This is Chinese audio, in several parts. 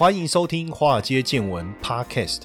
欢迎收听《华尔街见闻》Podcast。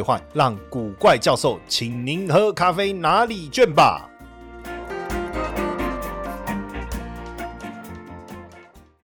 兑换，让古怪教授请您喝咖啡拿礼券吧。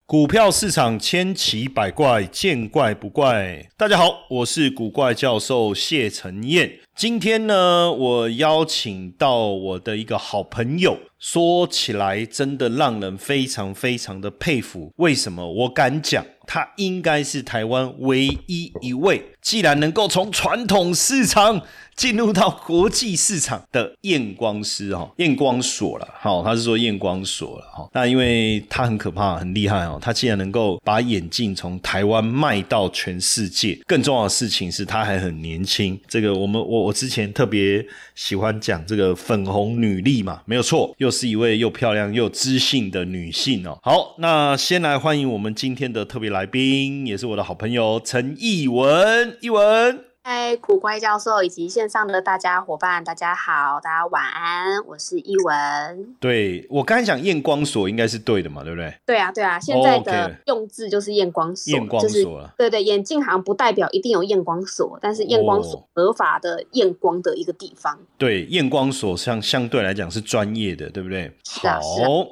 股票市场千奇百怪，见怪不怪。大家好，我是古怪教授谢承彦。今天呢，我邀请到我的一个好朋友，说起来真的让人非常非常的佩服。为什么？我敢讲。他应该是台湾唯一一位，既然能够从传统市场进入到国际市场的验光师哈，验光所了，好，他是说验光所了哈。那因为他很可怕，很厉害哦，他既然能够把眼镜从台湾卖到全世界，更重要的事情是他还很年轻。这个我们我我之前特别喜欢讲这个粉红女力嘛，没有错，又是一位又漂亮又知性的女性哦。好，那先来欢迎我们今天的特别来。来宾也是我的好朋友陈义文，义文。嗨，苦乖教授以及线上的大家伙伴，大家好，大家晚安，我是伊文。对我刚才讲验光所应该是对的嘛，对不对？对啊，对啊，现在的用字就是验光锁，验光锁对对，眼镜行不代表一定有验光所，但是验光锁合法的验光的一个地方。对，验光所相相对来讲是专业的，对不对？好，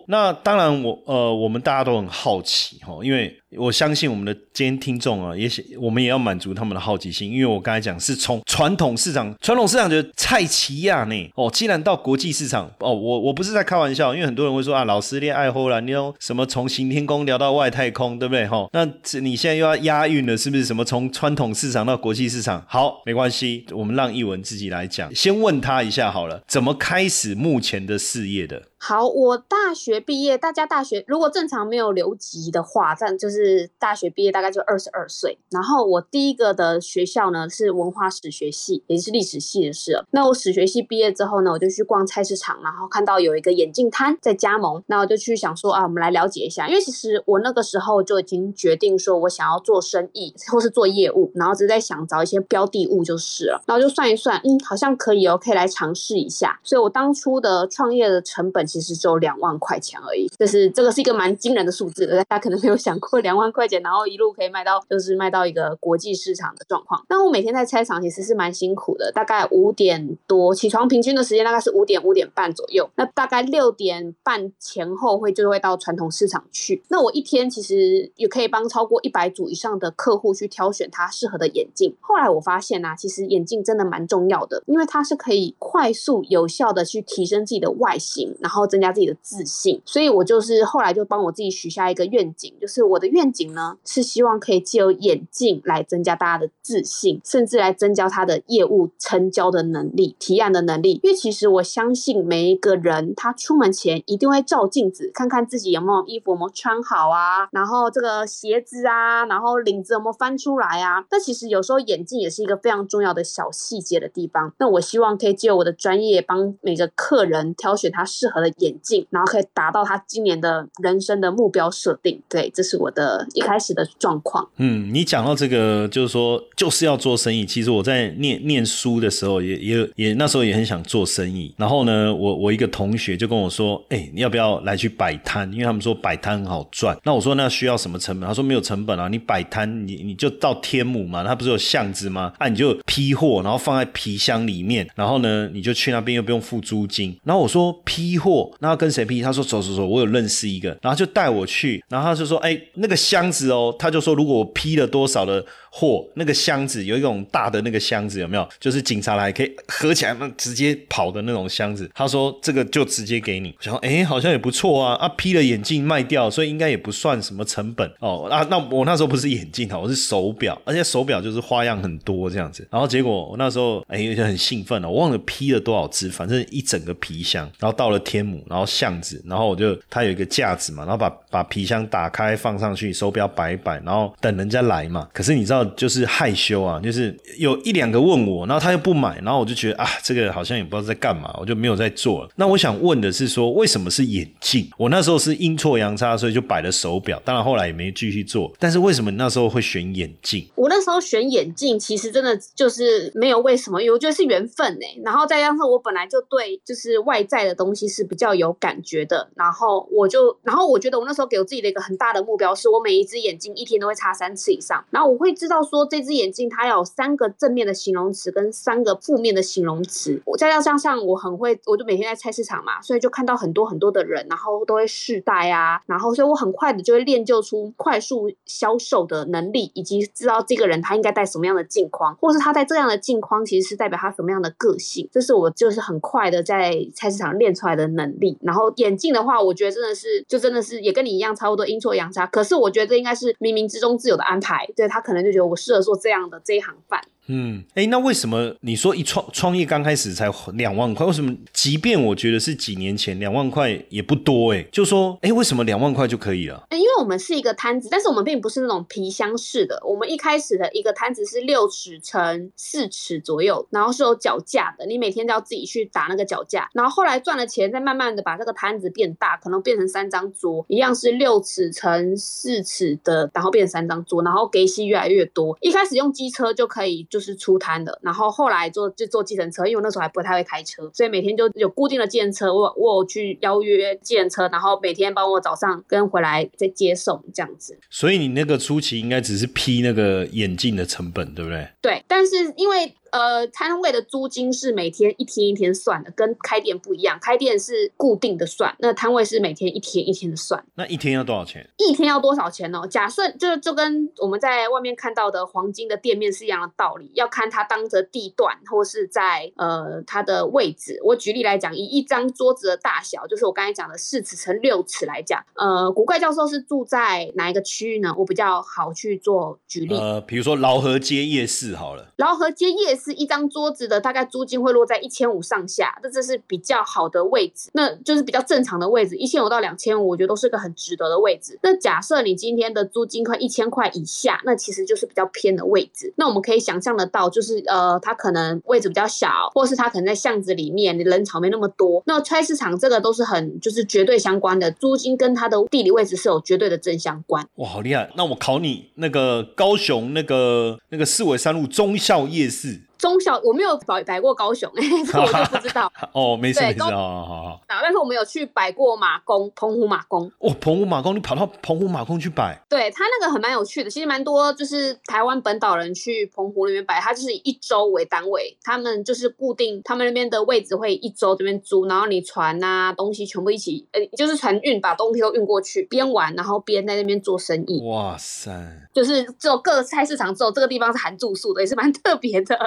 那当然我呃，我们大家都很好奇哈，因为。我相信我们的今天听众啊，也许我们也要满足他们的好奇心，因为我刚才讲是从传统市场，传统市场就是菜奇亚呢。哦，既然到国际市场，哦，我我不是在开玩笑，因为很多人会说啊，老师恋爱后了，你有什么从行天宫聊到外太空，对不对？哈，那你现在又要押韵了，是不是？什么从传统市场到国际市场？好，没关系，我们让译文自己来讲。先问他一下好了，怎么开始目前的事业的？好，我大学毕业，大家大学如果正常没有留级的话，但就是大学毕业大概就二十二岁。然后我第一个的学校呢是文化史学系，也是历史系的事。那我史学系毕业之后呢，我就去逛菜市场，然后看到有一个眼镜摊在加盟，那我就去想说啊，我们来了解一下。因为其实我那个时候就已经决定说我想要做生意或是做业务，然后只是在想找一些标的物就是了。然后就算一算，嗯，好像可以哦，可以来尝试一下。所以我当初的创业的成本。其实只有两万块钱而已，就是这个是一个蛮惊人的数字，大家可能没有想过两万块钱，然后一路可以卖到，就是卖到一个国际市场的状况。那我每天在菜场其实是蛮辛苦的，大概五点多起床，平均的时间大概是五点五点半左右。那大概六点半前后会就会到传统市场去。那我一天其实也可以帮超过一百组以上的客户去挑选他适合的眼镜。后来我发现呢，其实眼镜真的蛮重要的，因为它是可以快速有效的去提升自己的外形，然后。增加自己的自信，所以我就是后来就帮我自己许下一个愿景，就是我的愿景呢是希望可以借由眼镜来增加大家的自信，甚至来增加他的业务成交的能力、提案的能力。因为其实我相信每一个人他出门前一定会照镜子，看看自己有没有衣服有没有穿好啊，然后这个鞋子啊，然后领子有没有翻出来啊。但其实有时候眼镜也是一个非常重要的小细节的地方。那我希望可以借我的专业帮每个客人挑选他适合的。眼镜，然后可以达到他今年的人生的目标设定。对，这是我的一开始的状况。嗯，你讲到这个，就是说就是要做生意。其实我在念念书的时候，也也也那时候也很想做生意。然后呢，我我一个同学就跟我说：“哎，你要不要来去摆摊？因为他们说摆摊很好赚。”那我说：“那需要什么成本？”他说：“没有成本啊，你摆摊，你你就到天母嘛，他不是有巷子吗？啊，你就批货，然后放在皮箱里面，然后呢，你就去那边又不用付租金。然后我说批货。那要跟谁批？他说走走走，我有认识一个，然后就带我去，然后他就说，哎，那个箱子哦，他就说，如果我批了多少的。货那个箱子有一种大的那个箱子有没有？就是警察来可以合起来那直接跑的那种箱子。他说这个就直接给你。然后哎，好像也不错啊啊！批了眼镜卖掉，所以应该也不算什么成本哦啊。那我那时候不是眼镜啊，我是手表，而且手表就是花样很多这样子。然后结果我那时候哎就很兴奋了，我忘了批了多少只，反正一整个皮箱。然后到了天母，然后巷子，然后我就他有一个架子嘛，然后把把皮箱打开放上去，手表摆一摆，然后等人家来嘛。可是你知道？就是害羞啊，就是有一两个问我，然后他又不买，然后我就觉得啊，这个好像也不知道在干嘛，我就没有在做了。那我想问的是说，为什么是眼镜？我那时候是阴错阳差，所以就摆了手表，当然后来也没继续做。但是为什么你那时候会选眼镜？我那时候选眼镜，其实真的就是没有为什么，因为我觉得是缘分哎。然后再加上我本来就对就是外在的东西是比较有感觉的，然后我就，然后我觉得我那时候给我自己的一个很大的目标，是我每一只眼镜一天都会擦三次以上。然后我会知道要说这只眼镜它有三个正面的形容词跟三个负面的形容词。我再加上像我很会，我就每天在菜市场嘛，所以就看到很多很多的人，然后都会试戴啊，然后所以我很快的就会练就出快速销售的能力，以及知道这个人他应该戴什么样的镜框，或是他戴这样的镜框其实是代表他什么样的个性。这是我就是很快的在菜市场练出来的能力。然后眼镜的话，我觉得真的是就真的是也跟你一样差不多阴错阳差，可是我觉得这应该是冥冥之中自有的安排。对他可能就觉得我适合做这样的这一行饭。嗯，哎，那为什么你说一创创业刚开始才两万块？为什么？即便我觉得是几年前两万块也不多，哎，就说，哎，为什么两万块就可以了？因为我们是一个摊子，但是我们并不是那种皮箱式的。我们一开始的一个摊子是六尺乘四尺左右，然后是有脚架的，你每天都要自己去打那个脚架。然后后来赚了钱，再慢慢的把这个摊子变大，可能变成三张桌，一样是六尺乘四尺的，然后变成三张桌，然后给息越来越多。一开始用机车就可以。就是出摊的，然后后来做就坐计程车，因为我那时候还不太会开车，所以每天就有固定的计程车，我我去邀约计程车，然后每天帮我早上跟回来再接送这样子。所以你那个初期应该只是批那个眼镜的成本，对不对？对，但是因为。呃，摊位的租金是每天一天一天算的，跟开店不一样。开店是固定的算，那摊位是每天一天一天的算。那一天要多少钱？一天要多少钱呢？假设就就跟我们在外面看到的黄金的店面是一样的道理，要看它当着地段或是在呃它的位置。我举例来讲，以一张桌子的大小，就是我刚才讲的四尺乘六尺来讲，呃，古怪教授是住在哪一个区域呢？我比较好去做举例。呃，比如说劳河街夜市好了。劳河街夜市。是一张桌子的大概租金会落在一千五上下，这这是比较好的位置，那就是比较正常的位置，一千五到两千五，我觉得都是个很值得的位置。那假设你今天的租金快一千块以下，那其实就是比较偏的位置。那我们可以想象得到，就是呃，它可能位置比较小，或是它可能在巷子里面，人潮没那么多。那菜市场这个都是很就是绝对相关的，租金跟它的地理位置是有绝对的正相关。哇，好厉害！那我考你，那个高雄那个那个四尾山路中校夜市。中小我没有摆摆过高雄，哎，这我就不知道。哦，没事没事，好好好。但是我们有去摆过马公，澎湖马公。哦，澎湖马公，你跑到澎湖马公去摆？对他那个很蛮有趣的，其实蛮多，就是台湾本岛人去澎湖那边摆，他就是以一周为单位，他们就是固定他们那边的位置会一周这边租，然后你船啊东西全部一起，呃，就是船运把东西都运过去，边玩然后边在那边做生意。哇塞！就是只有各菜市场只有这个地方是含住宿的，也是蛮特别的。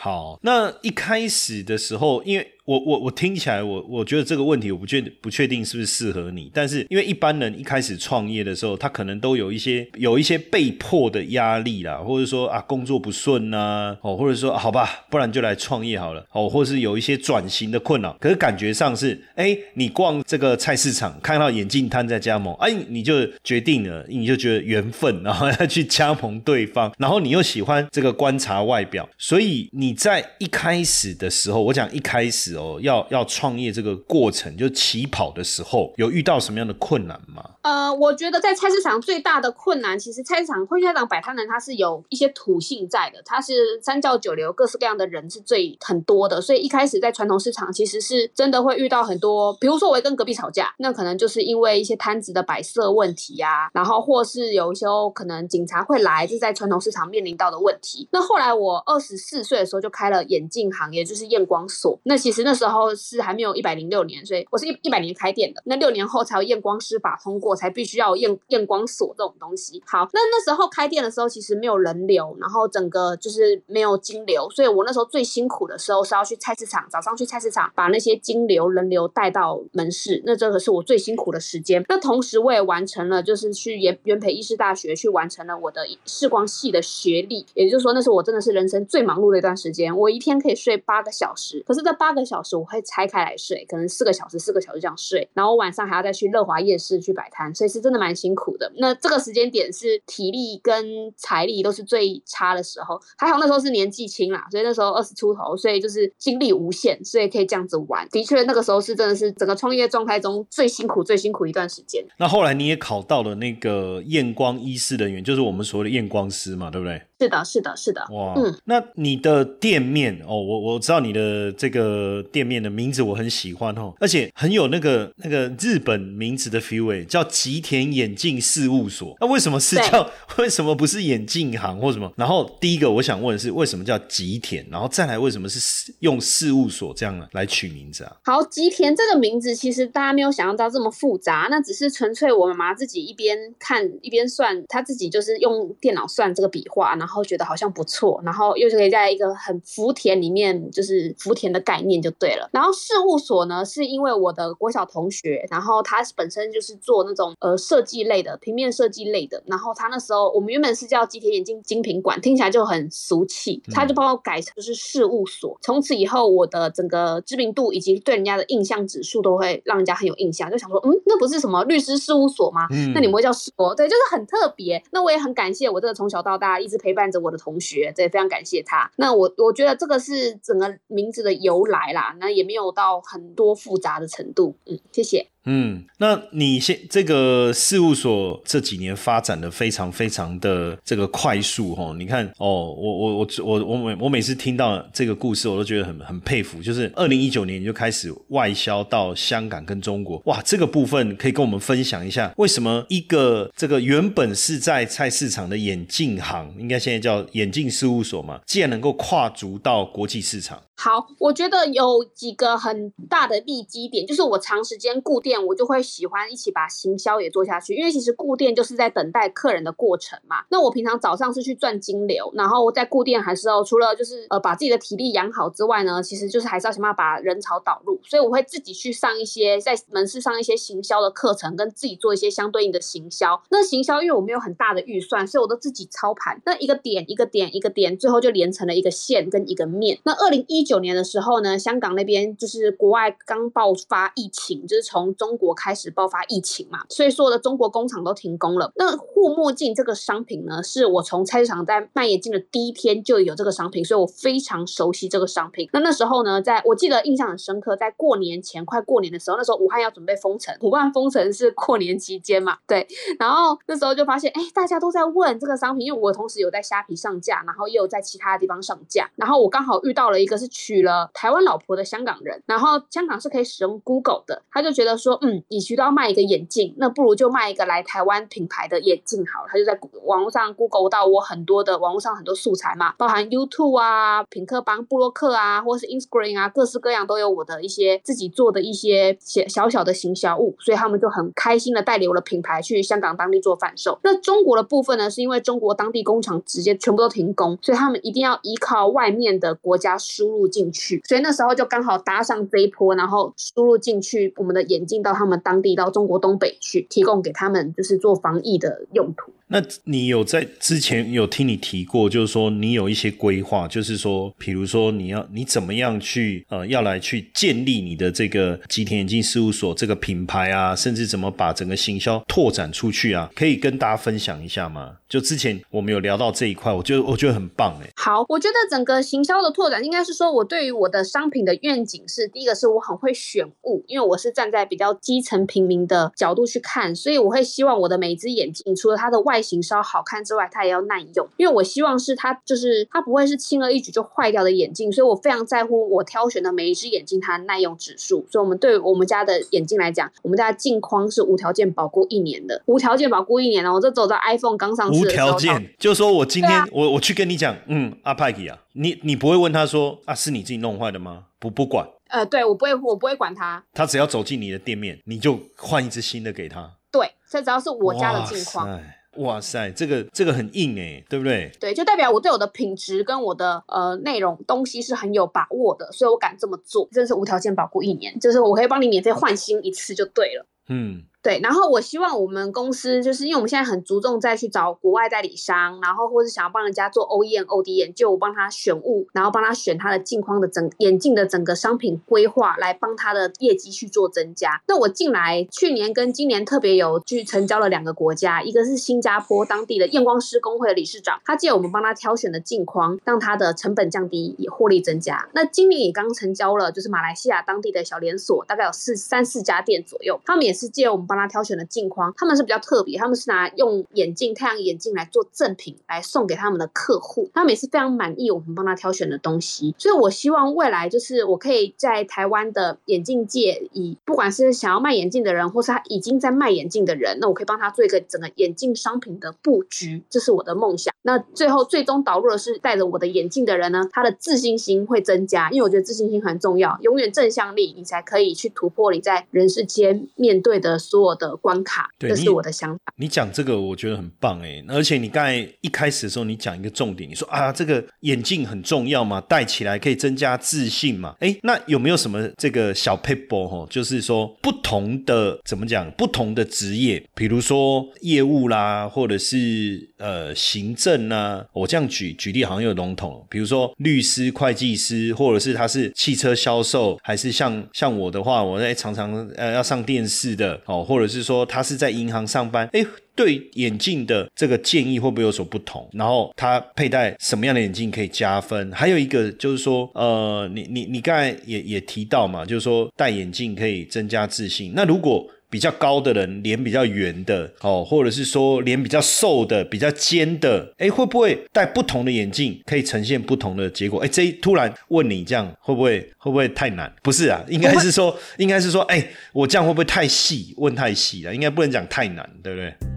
好，那一开始的时候，因为。我我我听起来，我我觉得这个问题我不确不确定是不是适合你，但是因为一般人一开始创业的时候，他可能都有一些有一些被迫的压力啦，或者说啊工作不顺呐，哦，或者说好吧，不然就来创业好了，哦，或是有一些转型的困扰，可是感觉上是，哎，你逛这个菜市场看到眼镜摊在加盟，哎，你就决定了，你就觉得缘分，然后要去加盟对方，然后你又喜欢这个观察外表，所以你在一开始的时候，我讲一开始。哦，要要创业这个过程，就起跑的时候，有遇到什么样的困难吗？呃，我觉得在菜市场最大的困难，其实菜市场、菜市场摆摊人，他是有一些土性在的，他是三教九流、各式各样的人是最很多的，所以一开始在传统市场，其实是真的会遇到很多，比如说我跟隔壁吵架，那可能就是因为一些摊子的摆设问题呀，然后或是有一些可能警察会来，就在传统市场面临到的问题。那后来我二十四岁的时候。就开了眼镜行业，就是验光所。那其实那时候是还没有一百零六年，所以我是一一百年开店的，那六年后才有验光师法通过。才必须要验验光锁这种东西。好，那那时候开店的时候，其实没有人流，然后整个就是没有金流，所以我那时候最辛苦的时候是要去菜市场，早上去菜市场把那些金流人流带到门市，那这个是我最辛苦的时间。那同时我也完成了，就是去原原培医师大学去完成了我的视光系的学历，也就是说，那是我真的是人生最忙碌的一段时间。我一天可以睡八个小时，可是这八个小时我会拆开来睡，可能四个小时、四个小时这样睡，然后晚上还要再去乐华夜市去摆摊，所以是真的蛮辛苦的。那这个时间点是体力跟财力都是最差的时候，还好那时候是年纪轻啦，所以那时候二十出头，所以就是精力无限，所以可以这样子玩。的确，那个时候是真的是整个创业状态中最辛苦、最辛苦一段时间。那后来你也考到了那个验光医师人员，就是我们所谓的验光师嘛，对不对？是的，是的，是的。哇，嗯，那你的店面哦，我我知道你的这个店面的名字我很喜欢哦，而且很有那个那个日本名字的 feel 哎，叫吉田眼镜事务所。那为什么是叫？为什么不是眼镜行或什么？然后第一个我想问的是，为什么叫吉田？然后再来为什么是用事务所这样来取名字啊？好，吉田这个名字其实大家没有想象到这么复杂，那只是纯粹我妈妈自己一边看一边算，她自己就是用电脑算这个笔画，然后。觉得好像不错，然后又是可以在一个很福田里面，就是福田的概念就对了。然后事务所呢，是因为我的国小同学，然后他本身就是做那种呃设计类的平面设计类的。然后他那时候我们原本是叫吉田眼镜精品馆，听起来就很俗气，他就帮我改成就是事务所。从此以后，我的整个知名度以及对人家的印象指数都会让人家很有印象，就想说，嗯，那不是什么律师事务所吗？嗯那你们会叫事对，就是很特别。那我也很感谢我这个从小到大一直陪伴。伴着我的同学，这也非常感谢他。那我我觉得这个是整个名字的由来啦，那也没有到很多复杂的程度。嗯，谢谢。嗯，那你现这个事务所这几年发展的非常非常的这个快速哈，你看哦，我我我我我每我每次听到这个故事，我都觉得很很佩服。就是二零一九年你就开始外销到香港跟中国，哇，这个部分可以跟我们分享一下，为什么一个这个原本是在菜市场的眼镜行，应该现在叫眼镜事务所嘛，既然能够跨足到国际市场。好，我觉得有几个很大的利基点，就是我长时间固定店，我就会喜欢一起把行销也做下去，因为其实固店就是在等待客人的过程嘛。那我平常早上是去赚金流，然后在固店还是要除了就是呃把自己的体力养好之外呢，其实就是还是要想办法把人潮导入，所以我会自己去上一些在门市上一些行销的课程，跟自己做一些相对应的行销。那行销因为我没有很大的预算，所以我都自己操盘，那一个点一个点一个点，最后就连成了一个线跟一个面。那二零一九年的时候呢，香港那边就是国外刚爆发疫情，就是从中国开始爆发疫情嘛，所以所有的中国工厂都停工了。那护目镜这个商品呢，是我从菜市场在卖眼镜的第一天就有这个商品，所以我非常熟悉这个商品。那那时候呢，在我记得印象很深刻，在过年前快过年的时候，那时候武汉要准备封城，武汉封城是过年期间嘛，对。然后那时候就发现，哎，大家都在问这个商品，因为我同时有在虾皮上架，然后也有在其他的地方上架，然后我刚好遇到了一个是娶了。台湾老婆的香港人，然后香港是可以使用 Google 的，他就觉得说，说嗯，与其都要卖一个眼镜，那不如就卖一个来台湾品牌的眼镜好了。他就在网络上 Google 到我很多的网络上很多素材嘛，包含 YouTube 啊、品客邦、布洛克啊，或是 Instagram 啊，各式各样都有我的一些自己做的一些小小小的行销物，所以他们就很开心的带领我的品牌去香港当地做贩售。那中国的部分呢，是因为中国当地工厂直接全部都停工，所以他们一定要依靠外面的国家输入进去。所以那时候就刚好搭上这一波，然后输入进去我们的眼镜到他们当地，到中国东北去，提供给他们就是做防疫的用途。那你有在之前有听你提过，就是说你有一些规划，就是说，比如说你要你怎么样去呃，要来去建立你的这个吉田眼镜事务所这个品牌啊，甚至怎么把整个行销拓展出去啊，可以跟大家分享一下吗？就之前我们有聊到这一块，我觉得我觉得很棒哎。好，我觉得整个行销的拓展，应该是说我对于我的商品的愿景是，第一个是我很会选物，因为我是站在比较基层平民的角度去看，所以我会希望我的每一只眼镜，除了它的外型稍好看之外，它也要耐用，因为我希望是它就是它不会是轻而易举就坏掉的眼镜，所以我非常在乎我挑选的每一只眼镜它的耐用指数。所以，我们对我们家的眼镜来讲，我们家镜框是无条件保固一年的，无条件保固一年哦。我这走到 iPhone 刚上市，无条件，就是说我今天我我去跟你讲，嗯，阿派克啊，你你不会问他说啊，是你自己弄坏的吗？不不管，呃，对我不会，我不会管他，他只要走进你的店面，你就换一只新的给他。对，这只要是我家的镜框。哇塞，这个这个很硬哎，对不对？对，就代表我对我的品质跟我的呃内容东西是很有把握的，所以我敢这么做，真是无条件保护一年，就是我可以帮你免费换新一次就对了。嗯，对，然后我希望我们公司就是因为我们现在很注重再去找国外代理商，然后或是想要帮人家做 OEM、OD 研究，帮他选物，然后帮他选他的镜框的整眼镜的整个商品规划，来帮他的业绩去做增加。那我进来去年跟今年特别有去成交了两个国家，一个是新加坡当地的验光师工会的理事长，他借我们帮他挑选的镜框，让他的成本降低，也获利增加。那今年也刚成交了，就是马来西亚当地的小连锁，大概有四三四家店左右，他们也是借我们帮他挑选的镜框，他们是比较特别，他们是拿用眼镜太阳眼镜来做赠品来送给他们的客户，他们也是非常满意我们帮他挑选的东西。所以我希望未来就是我可以在台湾的眼镜界，以不管是想要卖眼镜的人，或是他已经在卖眼镜的人，那我可以帮他做一个整个眼镜商品的布局，这是我的梦想。那最后最终导入的是戴着我的眼镜的人呢，他的自信心会增加，因为我觉得自信心很重要，永远正向力，你才可以去突破你在人世间面对的所有的关卡。这是我的想法。你讲这个我觉得很棒哎，而且你刚才一开始的时候，你讲一个重点，你说啊，这个眼镜很重要嘛，戴起来可以增加自信嘛。哎，那有没有什么这个小 paper 哈？就是说不同的怎么讲，不同的职业，比如说业务啦，或者是呃行政啊，我这样举举例好像有笼统，比如说律师、会计师，或者是他是汽车销售，还是像像我的话，我在常常呃要上电视的哦，或者是说他是在银行上班，哎。对眼镜的这个建议会不会有所不同？然后他佩戴什么样的眼镜可以加分？还有一个就是说，呃，你你你刚才也也提到嘛，就是说戴眼镜可以增加自信。那如果比较高的人，脸比较圆的哦，或者是说脸比较瘦的、比较尖的，哎，会不会戴不同的眼镜可以呈现不同的结果？哎，这突然问你这样会不会会不会太难？不是啊，应该是说，应该是说，哎，我这样会不会太细？问太细了，应该不能讲太难，对不对？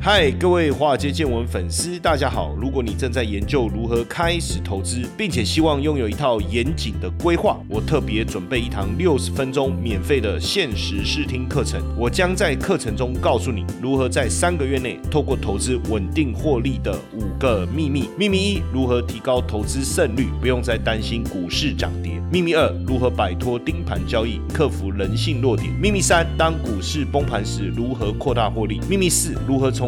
嗨，各位华尔街见闻粉丝，大家好！如果你正在研究如何开始投资，并且希望拥有一套严谨的规划，我特别准备一堂六十分钟免费的限时试听课程。我将在课程中告诉你如何在三个月内透过投资稳定获利的五个秘密。秘密一：如何提高投资胜率，不用再担心股市涨跌。秘密二：如何摆脱盯盘交易，克服人性弱点。秘密三：当股市崩盘时，如何扩大获利。秘密四：如何从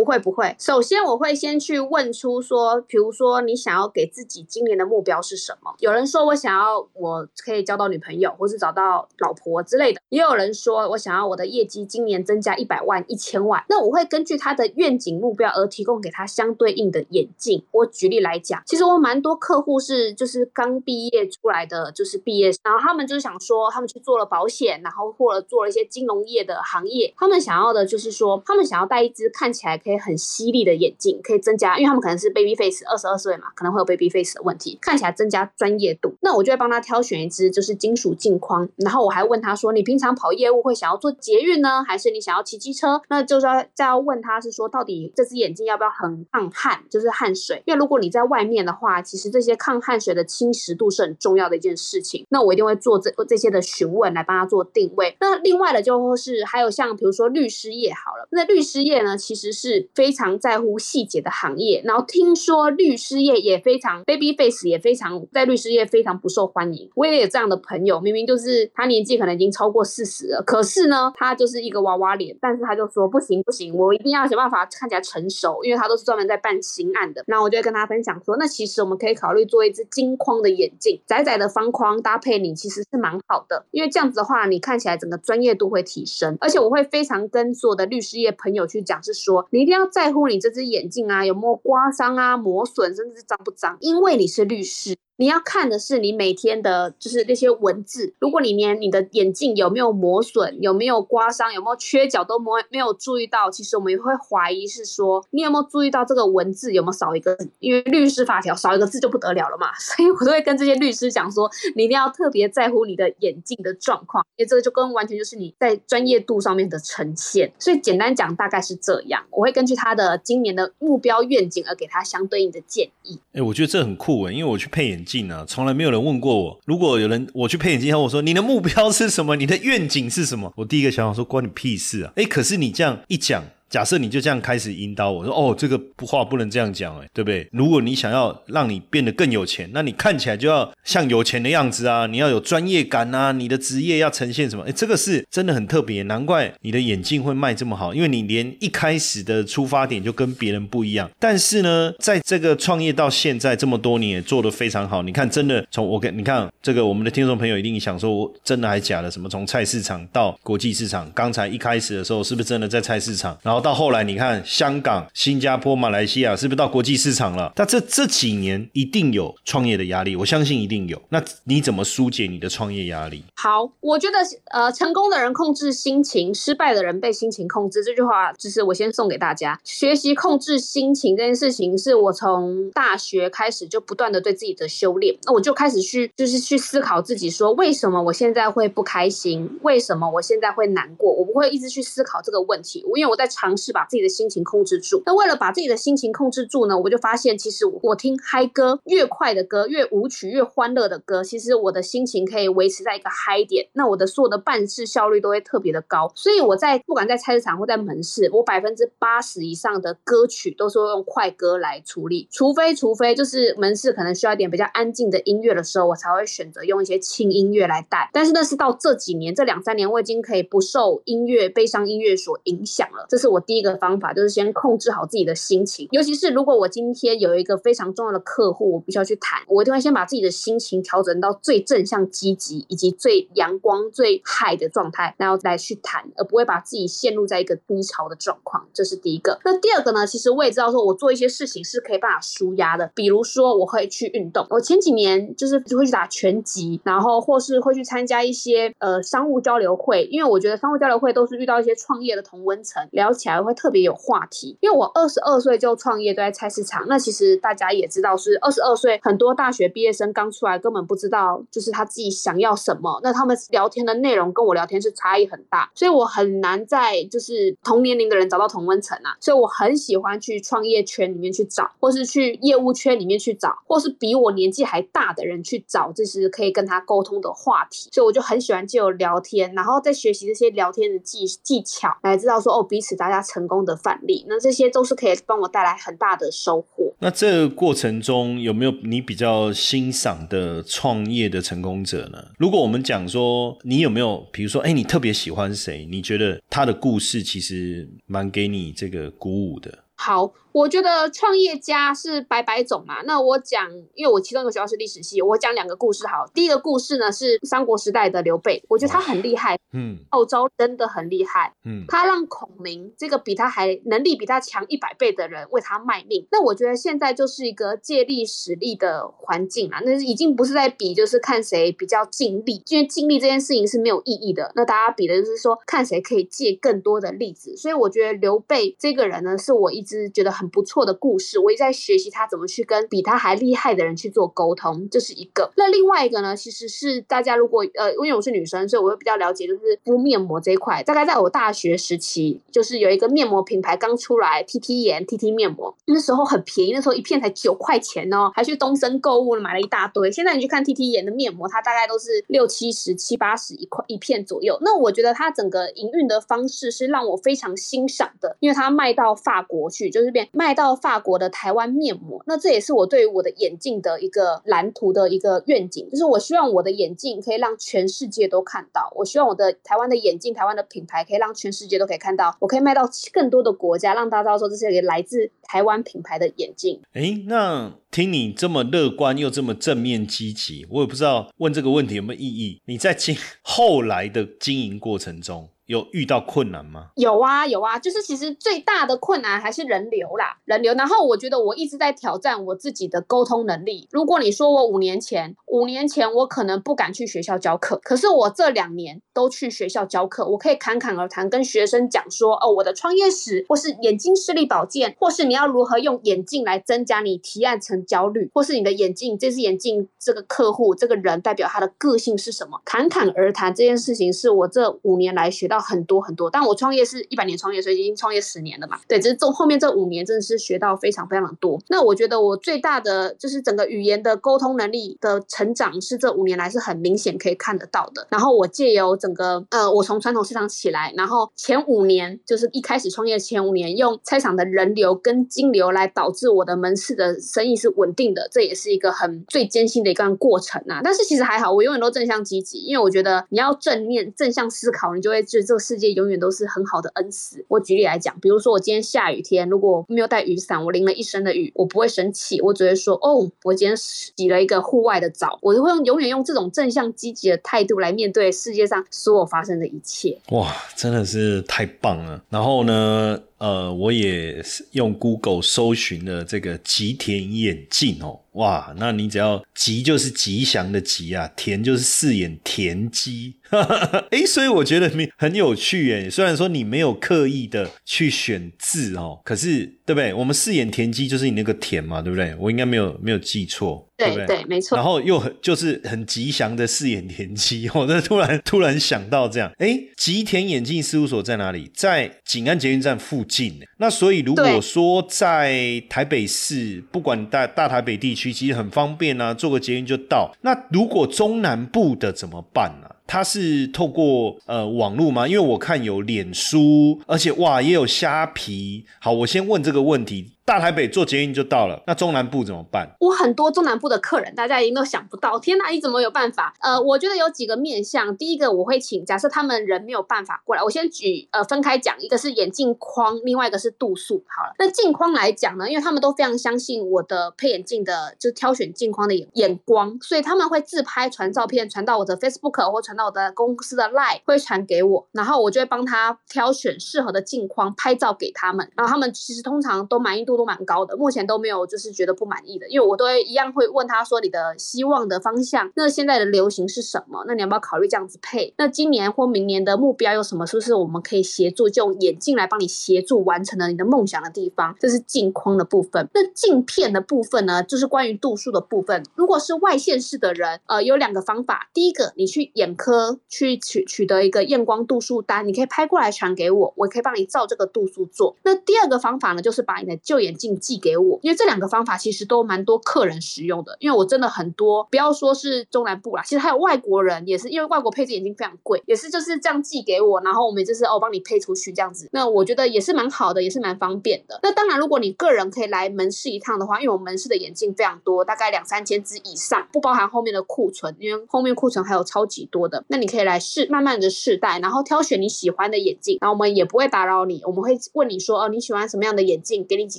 不会不会，首先我会先去问出说，比如说你想要给自己今年的目标是什么？有人说我想要我可以交到女朋友，或是找到老婆之类的。也有人说我想要我的业绩今年增加一百万、一千万。那我会根据他的愿景目标而提供给他相对应的眼镜。我举例来讲，其实我蛮多客户是就是刚毕业出来的，就是毕业，然后他们就是想说他们去做了保险，然后或者做了一些金融业的行业，他们想要的就是说他们想要戴一只看起来可以可以。很犀利的眼镜可以增加，因为他们可能是 baby face，二十二岁嘛，可能会有 baby face 的问题，看起来增加专业度。那我就会帮他挑选一支就是金属镜框，然后我还问他说：“你平常跑业务会想要做捷运呢，还是你想要骑机车？”那就是要再要问他是说，到底这只眼镜要不要很抗汗，就是汗水？因为如果你在外面的话，其实这些抗汗水的侵蚀度是很重要的一件事情。那我一定会做这这些的询问来帮他做定位。那另外的就是还有像比如说律师业好了，那律师业呢其实是。非常在乎细节的行业，然后听说律师业也非常 baby face，也非常在律师业非常不受欢迎。我也有这样的朋友，明明就是他年纪可能已经超过四十了，可是呢，他就是一个娃娃脸，但是他就说不行不行，我一定要想办法看起来成熟，因为他都是专门在办刑案的。那我就会跟他分享说，那其实我们可以考虑做一只金框的眼镜，窄窄的方框搭配你其实是蛮好的，因为这样子的话，你看起来整个专业度会提升，而且我会非常跟所有的律师业朋友去讲，是说你定要。在乎你这只眼镜啊有没有刮伤啊磨损，甚至是脏不脏？因为你是律师。你要看的是你每天的，就是那些文字。如果你连你的眼镜有没有磨损、有没有刮伤、有没有缺角都没没有注意到，其实我们也会怀疑是说你有没有注意到这个文字有没有少一个字？因为律师法条少一个字就不得了了嘛。所以我都会跟这些律师讲说，你一定要特别在乎你的眼镜的状况，因为这个就跟完全就是你在专业度上面的呈现。所以简单讲大概是这样，我会根据他的今年的目标愿景而给他相对应的建议。哎，我觉得这很酷哎，因为我去配眼镜镜。啊，从来没有人问过我。如果有人我去配眼镜，后我说你的目标是什么？你的愿景是什么？我第一个想法说关你屁事啊！哎，可是你这样一讲。假设你就这样开始引导我说，哦，这个话不能这样讲，哎，对不对？如果你想要让你变得更有钱，那你看起来就要像有钱的样子啊，你要有专业感啊，你的职业要呈现什么？哎，这个是真的很特别，难怪你的眼镜会卖这么好，因为你连一开始的出发点就跟别人不一样。但是呢，在这个创业到现在这么多年，做得非常好。你看，真的从我跟你看这个，我们的听众朋友一定想说，我真的还是假的？什么从菜市场到国际市场？刚才一开始的时候，是不是真的在菜市场？然后。到后来，你看香港、新加坡、马来西亚是不是到国际市场了？那这这几年一定有创业的压力，我相信一定有。那你怎么疏解你的创业压力？好，我觉得呃，成功的人控制心情，失败的人被心情控制。这句话就是我先送给大家。学习控制心情这件事情，是我从大学开始就不断的对自己的修炼。那我就开始去，就是去思考自己说，为什么我现在会不开心？为什么我现在会难过？我不会一直去思考这个问题，因为我在尝。尝试把自己的心情控制住。那为了把自己的心情控制住呢，我就发现，其实我听嗨歌，越快的歌，越舞曲，越欢乐的歌，其实我的心情可以维持在一个嗨点。那我的所有的办事效率都会特别的高。所以我在不管在菜市场或在门市，我百分之八十以上的歌曲都是用快歌来处理。除非除非就是门市可能需要一点比较安静的音乐的时候，我才会选择用一些轻音乐来带。但是那是到这几年，这两三年我已经可以不受音乐悲伤音乐所影响了。这是我。第一个方法就是先控制好自己的心情，尤其是如果我今天有一个非常重要的客户，我必须要去谈，我一定会先把自己的心情调整到最正向、积极以及最阳光、最嗨的状态，然后来去谈，而不会把自己陷入在一个低潮的状况。这是第一个。那第二个呢？其实我也知道，说我做一些事情是可以办法舒压的，比如说我会去运动。我前几年就是会去打拳击，然后或是会去参加一些呃商务交流会，因为我觉得商务交流会都是遇到一些创业的同温层，聊起。还会特别有话题，因为我二十二岁就创业，都在菜市场。那其实大家也知道，是二十二岁，很多大学毕业生刚出来，根本不知道就是他自己想要什么。那他们聊天的内容跟我聊天是差异很大，所以我很难在就是同年龄的人找到同温层啊。所以我很喜欢去创业圈里面去找，或是去业务圈里面去找，或是比我年纪还大的人去找，就是可以跟他沟通的话题。所以我就很喜欢借由聊天，然后再学习这些聊天的技技巧，来知道说哦彼此大家。成功的范例，那这些都是可以帮我带来很大的收获。那这个过程中有没有你比较欣赏的创业的成功者呢？如果我们讲说，你有没有，比如说，哎，你特别喜欢谁？你觉得他的故事其实蛮给你这个鼓舞的？好。我觉得创业家是百百种嘛。那我讲，因为我其中一个学校是历史系，我讲两个故事好。第一个故事呢是三国时代的刘备，我觉得他很厉害，嗯，号召真的很厉害，嗯，他让孔明这个比他还能力比他强一百倍的人为他卖命。那我觉得现在就是一个借力使力的环境啊，那已经不是在比，就是看谁比较尽力，因为尽力这件事情是没有意义的。那大家比的就是说看谁可以借更多的例子。所以我觉得刘备这个人呢，是我一直觉得。很不错的故事，我也在学习他怎么去跟比他还厉害的人去做沟通，这是一个。那另外一个呢，其实是大家如果呃，因为我是女生，所以我会比较了解，就是敷面膜这一块。大概在我大学时期，就是有一个面膜品牌刚出来，T T 颜 T T 面膜，那时候很便宜，那时候一片才九块钱哦，还去东森购物了买了一大堆。现在你去看 T T 颜的面膜，它大概都是六七十、七八十一块一片左右。那我觉得它整个营运的方式是让我非常欣赏的，因为它卖到法国去，就是变。卖到法国的台湾面膜，那这也是我对于我的眼镜的一个蓝图的一个愿景，就是我希望我的眼镜可以让全世界都看到，我希望我的台湾的眼镜、台湾的品牌可以让全世界都可以看到，我可以卖到更多的国家，让大家说这是一个来自台湾品牌的眼镜。哎，那听你这么乐观又这么正面积极，我也不知道问这个问题有没有意义。你在经后来的经营过程中。有遇到困难吗？有啊，有啊，就是其实最大的困难还是人流啦，人流。然后我觉得我一直在挑战我自己的沟通能力。如果你说我五年前，五年前我可能不敢去学校教课，可是我这两年都去学校教课，我可以侃侃而谈，跟学生讲说，哦，我的创业史，或是眼睛视力保健，或是你要如何用眼镜来增加你提案成交率，或是你的眼镜，这只眼镜这个客户这个人代表他的个性是什么？侃侃而谈这件事情是我这五年来学到。很多很多。但我创业是一百年创业，所以已经创业十年了嘛。对，只是这后面这五年真的是学到非常非常多。那我觉得我最大的就是整个语言的沟通能力的成长是这五年来是很明显可以看得到的。然后我借由整个呃，我从传统市场起来，然后前五年就是一开始创业前五年，用菜场的人流跟金流来导致我的门市的生意是稳定的，这也是一个很最艰辛的一段过程啊。但是其实还好，我永远都正向积极，因为我觉得你要正念、正向思考，你就会自这个世界永远都是很好的恩赐。我举例来讲，比如说我今天下雨天，如果没有带雨伞，我淋了一身的雨，我不会生气，我只会说哦，我今天洗了一个户外的澡，我就会用永远用这种正向积极的态度来面对世界上所有发生的一切。哇，真的是太棒了！然后呢？呃，我也用 Google 搜寻了这个吉田眼镜哦，哇，那你只要吉就是吉祥的吉啊，田就是四眼田鸡，哎，所以我觉得很有趣耶。虽然说你没有刻意的去选字哦，可是对不对？我们四眼田鸡就是你那个田嘛，对不对？我应该没有没有记错。对对，对没错。然后又很就是很吉祥的四眼田鸡，我这突然突然想到这样，哎，吉田眼镜事务所在哪里？在景安捷运站附近。那所以如果说在台北市，不管大大台北地区，其实很方便啊，坐个捷运就到。那如果中南部的怎么办呢？它是透过呃网络吗？因为我看有脸书，而且哇也有虾皮。好，我先问这个问题。大台北坐捷运就到了，那中南部怎么办？我很多中南部的客人，大家一定都想不到。天哪，你怎么有办法？呃，我觉得有几个面向。第一个，我会请假设他们人没有办法过来，我先举呃分开讲，一个是眼镜框，另外一个是度数。好了，那镜框来讲呢，因为他们都非常相信我的配眼镜的，就挑选镜框的眼眼光，所以他们会自拍传照片传到我的 Facebook 或传到我的公司的 Line，会传给我，然后我就会帮他挑选适合的镜框拍照给他们，然后他们其实通常都满意度。都蛮高的，目前都没有就是觉得不满意的，因为我都一样会问他说你的希望的方向，那现在的流行是什么？那你要不要考虑这样子配？那今年或明年的目标有什么？是不是我们可以协助就用眼镜来帮你协助完成了你的梦想的地方？这是镜框的部分。那镜片的部分呢？就是关于度数的部分。如果是外线式的人，呃，有两个方法。第一个，你去眼科去取取得一个验光度数单，你可以拍过来传给我，我可以帮你照这个度数做。那第二个方法呢，就是把你的旧眼眼镜寄给我，因为这两个方法其实都蛮多客人使用的。因为我真的很多，不要说是中南部啦，其实还有外国人也是，因为外国配置眼镜非常贵，也是就是这样寄给我，然后我们就是哦帮你配出去这样子。那我觉得也是蛮好的，也是蛮方便的。那当然，如果你个人可以来门市一趟的话，因为我们门市的眼镜非常多，大概两三千只以上，不包含后面的库存，因为后面库存还有超级多的。那你可以来试，慢慢的试戴，然后挑选你喜欢的眼镜，然后我们也不会打扰你，我们会问你说哦你喜欢什么样的眼镜，给你几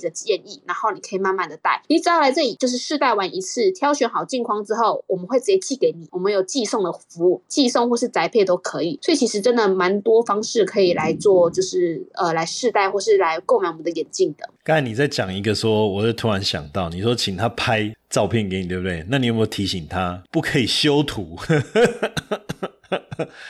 个。建议，然后你可以慢慢的戴。你只要来这里，就是试戴完一次，挑选好镜框之后，我们会直接寄给你。我们有寄送的服务，寄送或是宅配都可以。所以其实真的蛮多方式可以来做，就是呃来试戴或是来购买我们的眼镜的。刚才你在讲一个说，我就突然想到，你说请他拍照片给你，对不对？那你有没有提醒他不可以修图？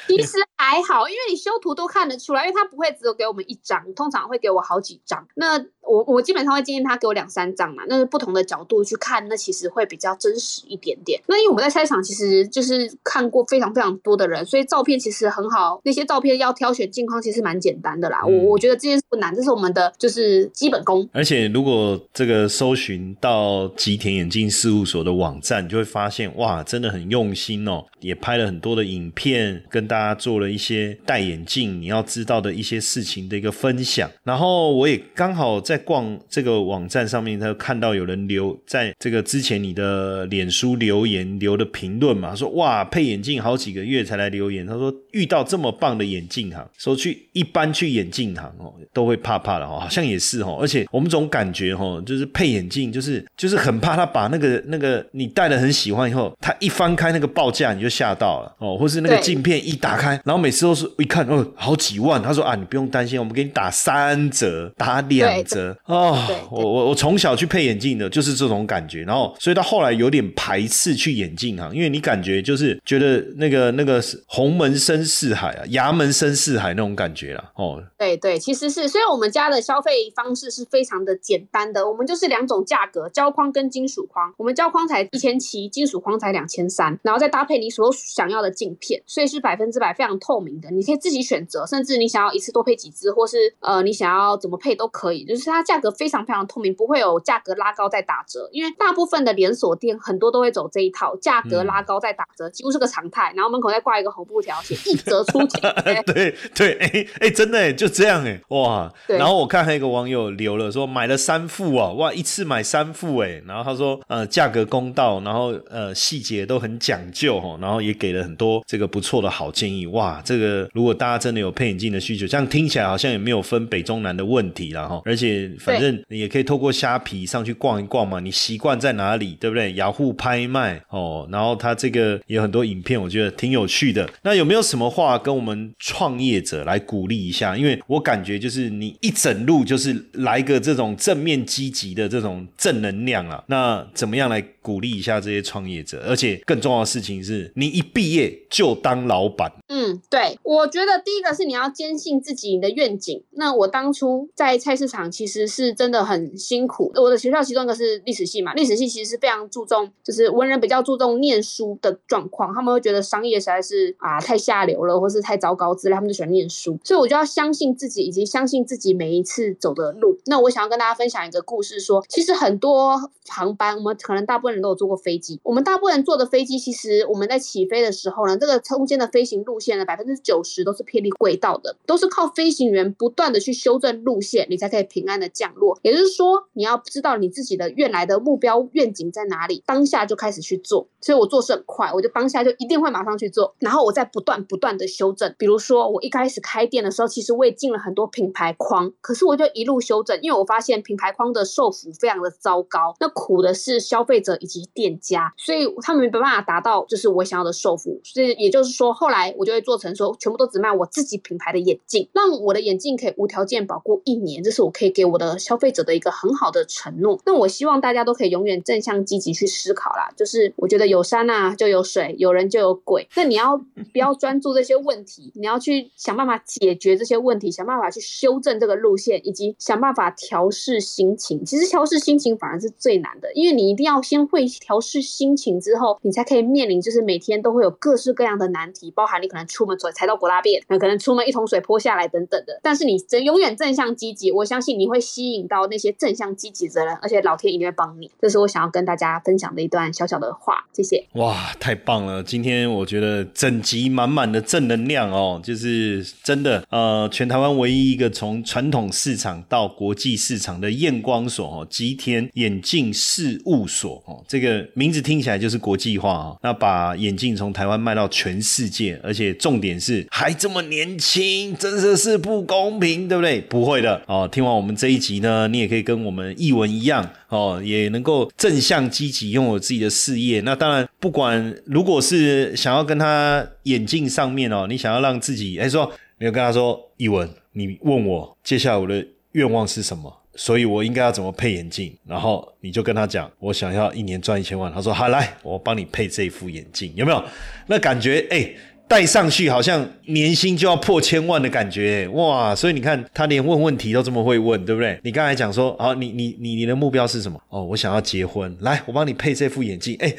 其实还好，因为你修图都看得出来，因为他不会只有给我们一张，通常会给我好几张。那我我基本上会建议他给我两三张嘛，那是不同的角度去看，那其实会比较真实一点点。那因为我们在赛场其实就是看过非常非常多的人，所以照片其实很好。那些照片要挑选镜框其实蛮简单的啦，我我觉得这件事不难，这是我们的就是基本功。而且如果这个搜寻到吉田眼镜事务所的网站，你就会发现哇，真的很用心哦，也拍了很多的影片，跟大家做了一些戴眼镜你要知道的一些事情的一个分享。然后我也刚好在。逛这个网站上面，他看到有人留在这个之前你的脸书留言留的评论嘛，说哇配眼镜好几个月才来留言，他说遇到这么棒的眼镜行，说去一般去眼镜行哦都会怕怕的哦，好像也是哦，而且我们总感觉哦，就是配眼镜就是就是很怕他把那个那个你戴的很喜欢以后，他一翻开那个报价你就吓到了哦，或是那个镜片一打开，然后每次都是一看哦好几万，他说啊你不用担心，我们给你打三折，打两折。哦，我我我从小去配眼镜的，就是这种感觉，然后所以到后来有点排斥去眼镜行，因为你感觉就是觉得那个那个红门深似海啊，衙门深似海那种感觉啦。哦，对对，其实是，所以我们家的消费方式是非常的简单的，我们就是两种价格，胶框跟金属框，我们胶框才一千七，金属框才两千三，然后再搭配你所想要的镜片，所以是百分之百非常透明的，你可以自己选择，甚至你想要一次多配几支，或是呃你想要怎么配都可以，就是它价格非常非常透明，不会有价格拉高再打折，因为大部分的连锁店很多都会走这一套，价格拉高再打折，几乎是个常态，然后门口再挂一个红布条，写一折出钱。对对，哎哎，真的就这样哎，哇！然后我看还有一个网友留了说买了三副啊，哇，一次买三副哎，然后他说呃价格公道，然后呃细节都很讲究哈，然后也给了很多这个不错的好建议哇，这个如果大家真的有配眼镜的需求，这样听起来好像也没有分北中南的问题了哈，而且反正你也可以透过虾皮上去逛一逛嘛，你习惯在哪里对不对？雅虎拍卖哦，然后他这个也有很多影片，我觉得挺有趣的。那有没有什么话跟我们创业者来鼓励一下？因为我感觉就是你一整路就是来个这种正面积极的这种正能量啊，那怎么样来鼓励一下这些创业者？而且更重要的事情是，你一毕业就当老板。嗯，对，我觉得第一个是你要坚信自己的愿景。那我当初在菜市场其实是真的很辛苦。我的学校其中一个是历史系嘛，历史系其实是非常注重，就是文人比较注重念书的状况，他们会觉得商业实在是啊太下流了，或是太糟糕之类，他们就喜欢念书。所以我就要相信自己，以及相信自己每一次走的路。那我想要跟大家分享一个故事，说其实很多航班，我们可能大部分人都有坐过飞机，我们大部分人坐的飞机，其实我们在起飞的时候呢，这个中间的飞行路线。百分之九十都是偏离轨道的，都是靠飞行员不断的去修正路线，你才可以平安的降落。也就是说，你要知道你自己的原来的目标愿景在哪里，当下就开始去做。所以我做事很快，我就当下就一定会马上去做，然后我再不断不断的修正。比如说，我一开始开店的时候，其实我也进了很多品牌框，可是我就一路修正，因为我发现品牌框的受服非常的糟糕，那苦的是消费者以及店家，所以他们没办法达到就是我想要的受服。所以也就是说，后来我就。做成说全部都只卖我自己品牌的眼镜，让我的眼镜可以无条件保护一年，这是我可以给我的消费者的一个很好的承诺。那我希望大家都可以永远正向积极去思考啦。就是我觉得有山啊就有水，有人就有鬼。那你要不要专注这些问题？你要去想办法解决这些问题，想办法去修正这个路线，以及想办法调试心情。其实调试心情反而是最难的，因为你一定要先会调试心情之后，你才可以面临就是每天都会有各式各样的难题，包含你可能。出门走踩到果大便，那可能出门一桶水泼下来等等的。但是你真永远正向积极，我相信你会吸引到那些正向积极的人，而且老天一定会帮你。这是我想要跟大家分享的一段小小的话，谢谢。哇，太棒了！今天我觉得整集满满的正能量哦，就是真的呃，全台湾唯一一个从传统市场到国际市场的验光所哦，吉田眼镜事务所哦，这个名字听起来就是国际化哦。那把眼镜从台湾卖到全世界，而且。重点是还这么年轻，真的是不公平，对不对？不会的哦。听完我们这一集呢，你也可以跟我们译文一样哦，也能够正向积极拥有自己的事业。那当然，不管如果是想要跟他眼镜上面哦，你想要让自己，哎，说你就跟他说，译文，你问我接下来我的愿望是什么，所以我应该要怎么配眼镜，然后你就跟他讲，我想要一年赚一千万。他说好，来，我帮你配这副眼镜，有没有？那感觉哎。戴上去好像年薪就要破千万的感觉，哇！所以你看他连问问题都这么会问，对不对？你刚才讲说啊，你你你你的目标是什么？哦，我想要结婚，来，我帮你配这副眼镜，哎，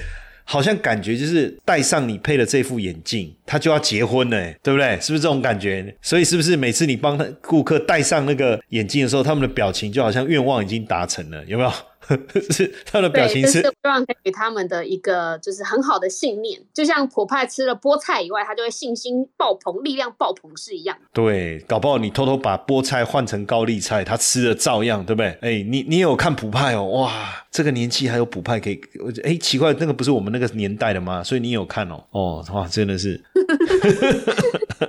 好像感觉就是戴上你配的这副眼镜，他就要结婚了，对不对？是不是这种感觉？所以是不是每次你帮他顾客戴上那个眼镜的时候，他们的表情就好像愿望已经达成了，有没有？是他的表情是希望给他们的一个就是很好的信念，就像普派吃了菠菜以外，他就会信心爆棚、力量爆棚是一样。对，搞不好你偷偷把菠菜换成高丽菜，他吃了照样，对不对？哎，你你有看普派哦？哇，这个年纪还有普派可以？哎，奇怪，那个不是我们那个年代的吗？所以你有看哦？哦，哇，真的是。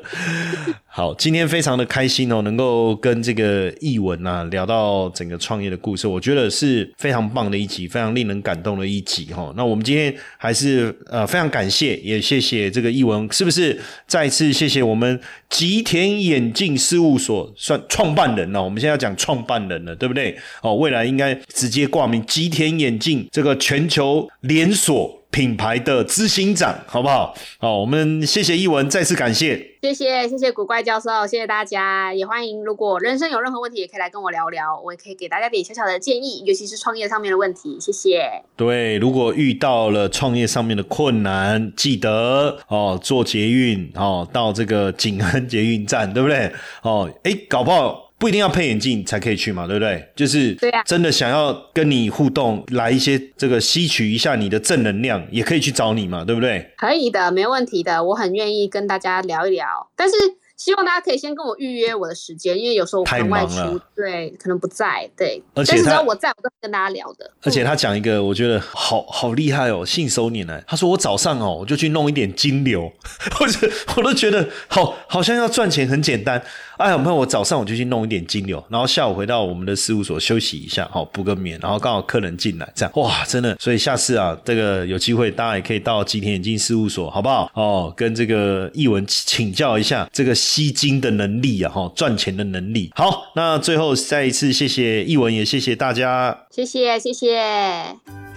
好，今天非常的开心哦，能够跟这个译文啊聊到整个创业的故事，我觉得是非常棒的一集，非常令人感动的一集哈。那我们今天还是呃非常感谢，也谢谢这个译文，是不是？再次谢谢我们吉田眼镜事务所算创办人了，我们现在要讲创办人了，对不对？哦，未来应该直接挂名吉田眼镜这个全球连锁。品牌的执行长，好不好？好，我们谢谢一文，再次感谢。谢谢谢谢古怪教授，谢谢大家，也欢迎如果人生有任何问题，也可以来跟我聊聊，我也可以给大家点小小的建议，尤其是创业上面的问题。谢谢。对，如果遇到了创业上面的困难，记得哦，坐捷运哦，到这个景安捷运站，对不对？哦，哎，搞不好。不一定要配眼镜才可以去嘛，对不对？就是真的想要跟你互动，来一些这个吸取一下你的正能量，也可以去找你嘛，对不对？可以的，没问题的，我很愿意跟大家聊一聊，但是。希望大家可以先跟我预约我的时间，因为有时候我可能外出，对，可能不在，对。而且只要我在，我都跟大家聊的。而且他讲一个，我觉得好好厉害哦，信手拈来。他说我早上哦，我就去弄一点金流，或者我都觉得好，好像要赚钱很简单。哎，我朋我早上我就去弄一点金流，然后下午回到我们的事务所休息一下，好补个眠，然后刚好客人进来，这样哇，真的。所以下次啊，这个有机会大家也可以到吉田眼镜事务所，好不好？哦，跟这个译文请教一下这个吸金的能力啊，哈，赚钱的能力。好，那最后再一次谢谢译文，也谢谢大家，谢谢谢谢。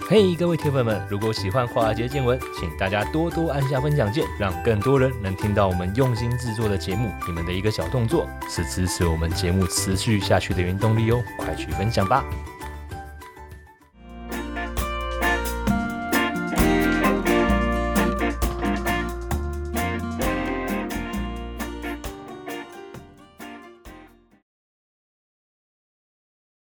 嘿，各位铁粉们，如果喜欢华尔街见闻，请大家多多按下分享键，让更多人能听到我们用心制作的节目。你们的一个小动作，是支持我们节目持续下去的原动力哦，快去分享吧！